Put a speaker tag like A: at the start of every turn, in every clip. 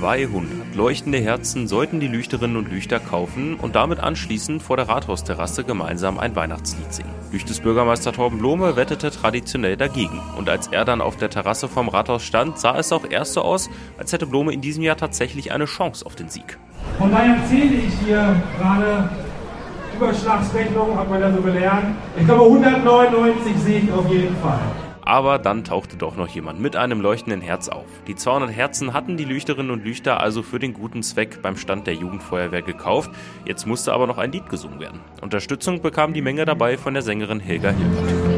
A: 300 leuchtende Herzen sollten die Lüchterinnen und Lüchter kaufen und damit anschließend vor der Rathausterrasse gemeinsam ein Weihnachtslied singen. Lüchtes Bürgermeister Torben Blome wettete traditionell dagegen. Und als er dann auf der Terrasse vom Rathaus stand, sah es auch erst so aus, als hätte Blome in diesem Jahr tatsächlich eine Chance auf den Sieg.
B: Von daher zähle ich hier gerade Überschlagsrechnung, hat man ja so gelernt. Ich glaube 199 sehe ich auf jeden Fall.
A: Aber dann tauchte doch noch jemand mit einem leuchtenden Herz auf. Die 200 Herzen hatten die Lüchterinnen und Lüchter also für den guten Zweck beim Stand der Jugendfeuerwehr gekauft. Jetzt musste aber noch ein Lied gesungen werden. Unterstützung bekam die Menge dabei von der Sängerin Helga Hilbert.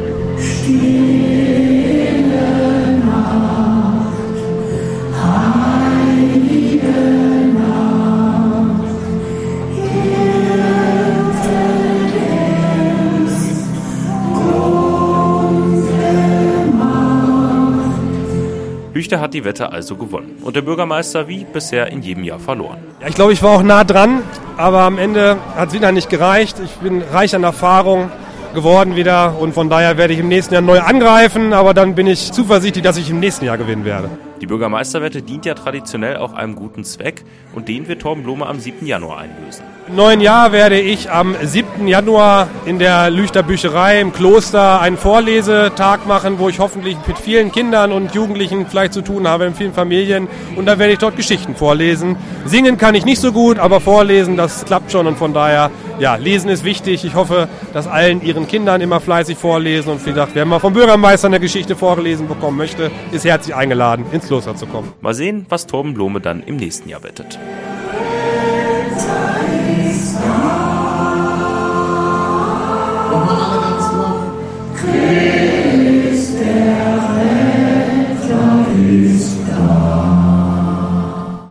A: Lüchter hat die Wette also gewonnen und der Bürgermeister wie bisher in jedem Jahr verloren.
B: Ja, ich glaube, ich war auch nah dran, aber am Ende hat es wieder nicht gereicht. Ich bin reich an Erfahrung geworden wieder und von daher werde ich im nächsten Jahr neu angreifen, aber dann bin ich zuversichtlich, dass ich im nächsten Jahr gewinnen werde.
A: Die Bürgermeisterwette dient ja traditionell auch einem guten Zweck und den wird Torben Blume am 7. Januar einlösen.
B: Im neuen Jahr werde ich am 7. Januar in der Lüchter Bücherei im Kloster einen Vorlesetag machen, wo ich hoffentlich mit vielen Kindern und Jugendlichen vielleicht zu tun habe, in vielen Familien. Und da werde ich dort Geschichten vorlesen. Singen kann ich nicht so gut, aber vorlesen, das klappt schon. Und von daher, ja, lesen ist wichtig. Ich hoffe, dass allen ihren Kindern immer fleißig vorlesen. Und wie gesagt, wer mal vom Bürgermeister eine Geschichte vorgelesen bekommen möchte, ist herzlich eingeladen, ins Kloster zu kommen.
A: Mal sehen, was Torben Blome dann im nächsten Jahr wettet.